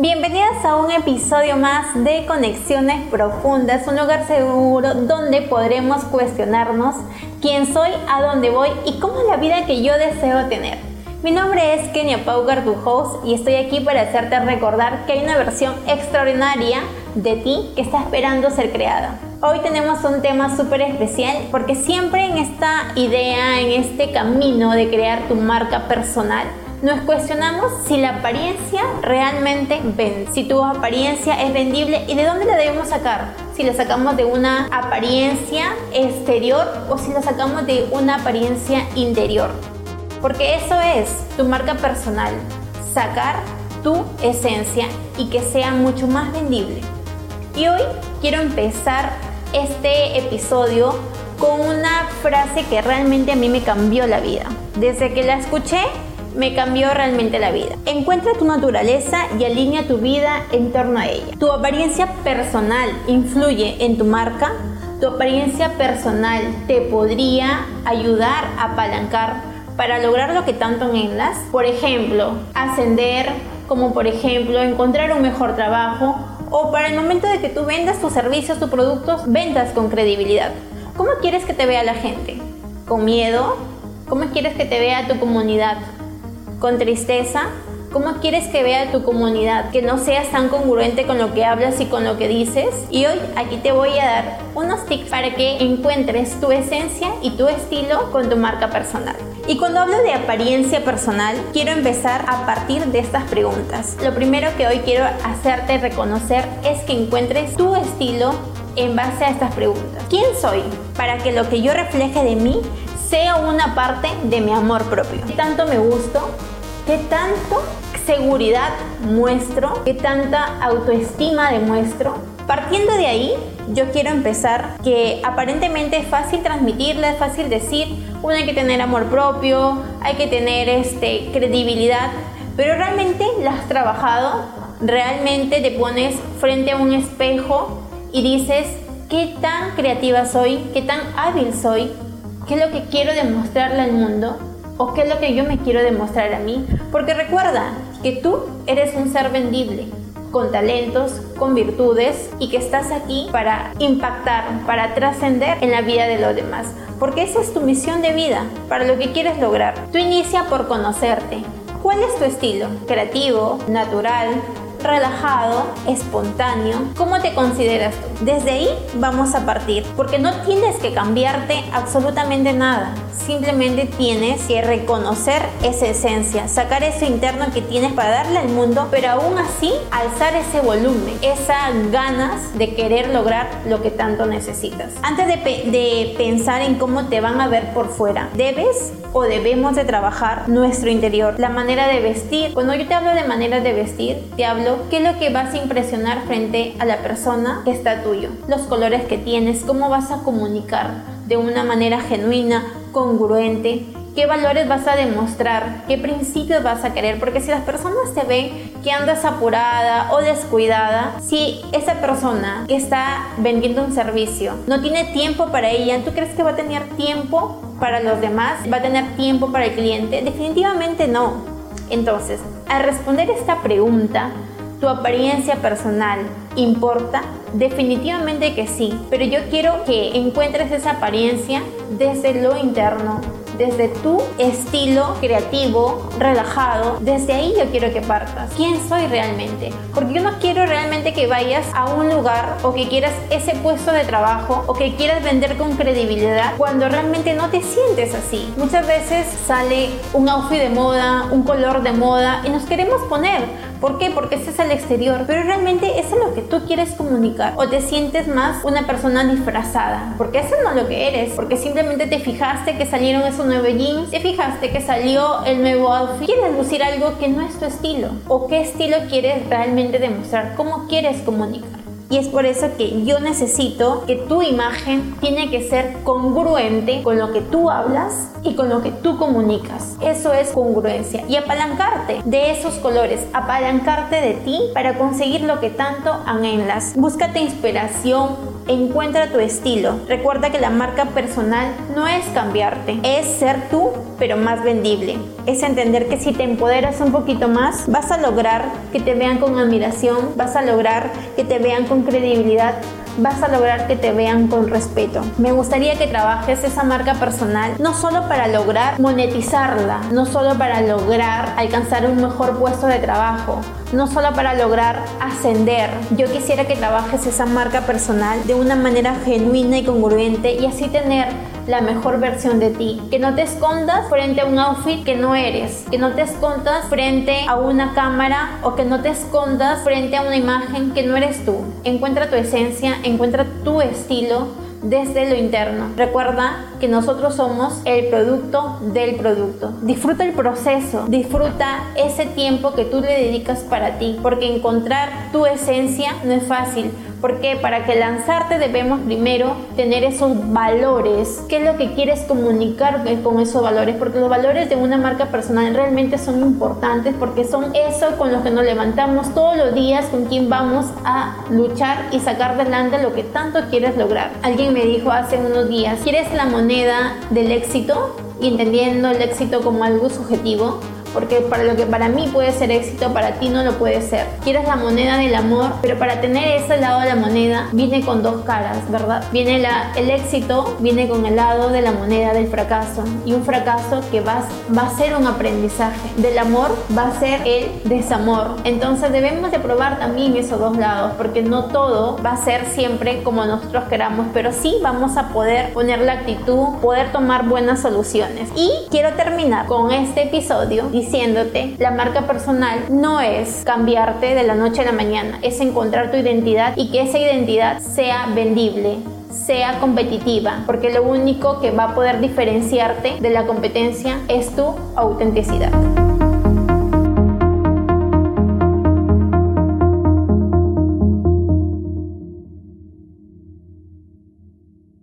Bienvenidas a un episodio más de Conexiones Profundas, un lugar seguro donde podremos cuestionarnos quién soy, a dónde voy y cómo es la vida que yo deseo tener. Mi nombre es Kenia Paugar, tu host, y estoy aquí para hacerte recordar que hay una versión extraordinaria de ti que está esperando ser creada. Hoy tenemos un tema súper especial porque siempre en esta idea, en este camino de crear tu marca personal, nos cuestionamos si la apariencia realmente vende, si tu apariencia es vendible y de dónde la debemos sacar. Si la sacamos de una apariencia exterior o si la sacamos de una apariencia interior. Porque eso es tu marca personal, sacar tu esencia y que sea mucho más vendible. Y hoy quiero empezar este episodio con una frase que realmente a mí me cambió la vida. Desde que la escuché, me cambió realmente la vida. Encuentra tu naturaleza y alinea tu vida en torno a ella. Tu apariencia personal influye en tu marca. Tu apariencia personal te podría ayudar a apalancar para lograr lo que tanto anhelas. Por ejemplo, ascender, como por ejemplo encontrar un mejor trabajo o para el momento de que tú vendas tus servicios, tus productos, vendas con credibilidad. ¿Cómo quieres que te vea la gente? ¿Con miedo? ¿Cómo quieres que te vea tu comunidad? Con tristeza? ¿Cómo quieres que vea tu comunidad? Que no seas tan congruente con lo que hablas y con lo que dices. Y hoy aquí te voy a dar unos tips para que encuentres tu esencia y tu estilo con tu marca personal. Y cuando hablo de apariencia personal, quiero empezar a partir de estas preguntas. Lo primero que hoy quiero hacerte reconocer es que encuentres tu estilo en base a estas preguntas. ¿Quién soy? Para que lo que yo refleje de mí sea una parte de mi amor propio. ¿Qué tanto me gusto? ¿Qué tanto seguridad muestro? ¿Qué tanta autoestima demuestro? Partiendo de ahí, yo quiero empezar que aparentemente es fácil transmitirla, es fácil decir, uno hay que tener amor propio, hay que tener este, credibilidad, pero realmente la has trabajado, realmente te pones frente a un espejo y dices, ¿qué tan creativa soy? ¿Qué tan hábil soy? ¿Qué es lo que quiero demostrarle al mundo? ¿O qué es lo que yo me quiero demostrar a mí? Porque recuerda que tú eres un ser vendible, con talentos, con virtudes y que estás aquí para impactar, para trascender en la vida de los demás. Porque esa es tu misión de vida, para lo que quieres lograr. Tú inicia por conocerte. ¿Cuál es tu estilo? ¿Creativo? ¿Natural? relajado, espontáneo. ¿Cómo te consideras tú? Desde ahí vamos a partir, porque no tienes que cambiarte absolutamente nada. Simplemente tienes que reconocer esa esencia, sacar eso interno que tienes para darle al mundo, pero aún así alzar ese volumen, esas ganas de querer lograr lo que tanto necesitas. Antes de, de pensar en cómo te van a ver por fuera, debes o debemos de trabajar nuestro interior, la manera de vestir. Cuando yo te hablo de manera de vestir, te hablo qué es lo que vas a impresionar frente a la persona que está tuyo, los colores que tienes, cómo vas a comunicar de una manera genuina, congruente, qué valores vas a demostrar, qué principios vas a querer, porque si las personas te ven que andas apurada o descuidada, si esa persona que está vendiendo un servicio no tiene tiempo para ella, ¿tú crees que va a tener tiempo para los demás? ¿Va a tener tiempo para el cliente? Definitivamente no. Entonces, al responder esta pregunta, ¿tu apariencia personal importa? Definitivamente que sí, pero yo quiero que encuentres esa apariencia desde lo interno, desde tu estilo creativo, relajado, desde ahí yo quiero que partas. ¿Quién soy realmente? Porque yo no quiero realmente que vayas a un lugar o que quieras ese puesto de trabajo o que quieras vender con credibilidad cuando realmente no te sientes así. Muchas veces sale un outfit de moda, un color de moda y nos queremos poner. ¿Por qué? Porque ese es el exterior. Pero realmente es lo que tú quieres comunicar. O te sientes más una persona disfrazada. Porque eso no es lo que eres. Porque simplemente te fijaste que salieron esos nuevos jeans. Te fijaste que salió el nuevo outfit. Quieres lucir algo que no es tu estilo. O qué estilo quieres realmente demostrar. ¿Cómo quieres comunicar? Y es por eso que yo necesito que tu imagen tiene que ser congruente con lo que tú hablas y con lo que tú comunicas. Eso es congruencia. Y apalancarte de esos colores, apalancarte de ti para conseguir lo que tanto anhelas. Búscate inspiración, encuentra tu estilo. Recuerda que la marca personal no es cambiarte, es ser tú, pero más vendible. es entender que si te empoderas un poquito más, vas a lograr que te vean con admiración, vas a lograr que te vean con credibilidad, vas a lograr que te vean con respeto. Me gustaría que trabajes esa marca personal no solo para lograr monetizarla, no solo para lograr alcanzar un mejor puesto de trabajo, no solo para lograr ascender. Yo quisiera que trabajes esa marca personal de una manera genuina y congruente y así tener la mejor versión de ti. Que no te escondas frente a un outfit que no eres. Que no te escondas frente a una cámara o que no te escondas frente a una imagen que no eres tú. Encuentra tu esencia, encuentra tu estilo desde lo interno. Recuerda que nosotros somos el producto del producto. Disfruta el proceso, disfruta ese tiempo que tú le dedicas para ti, porque encontrar tu esencia no es fácil porque para que lanzarte debemos primero tener esos valores. ¿Qué es lo que quieres comunicar con esos valores? Porque los valores de una marca personal realmente son importantes porque son eso con lo que nos levantamos todos los días, con quien vamos a luchar y sacar adelante lo que tanto quieres lograr. Alguien me dijo hace unos días, ¿quieres la moneda del éxito? Y entendiendo el éxito como algo subjetivo, porque para lo que para mí puede ser éxito, para ti no lo puede ser. Quieres la moneda del amor, pero para tener ese lado de la moneda viene con dos caras, ¿verdad? Viene la, el éxito, viene con el lado de la moneda del fracaso y un fracaso que va, va a ser un aprendizaje. Del amor va a ser el desamor. Entonces debemos de probar también esos dos lados, porque no todo va a ser siempre como nosotros queramos, pero sí vamos a poder poner la actitud, poder tomar buenas soluciones. Y quiero terminar con este episodio diciéndote, la marca personal no es cambiarte de la noche a la mañana, es encontrar tu identidad y que esa identidad sea vendible sea competitiva, porque lo único que va a poder diferenciarte de la competencia es tu autenticidad.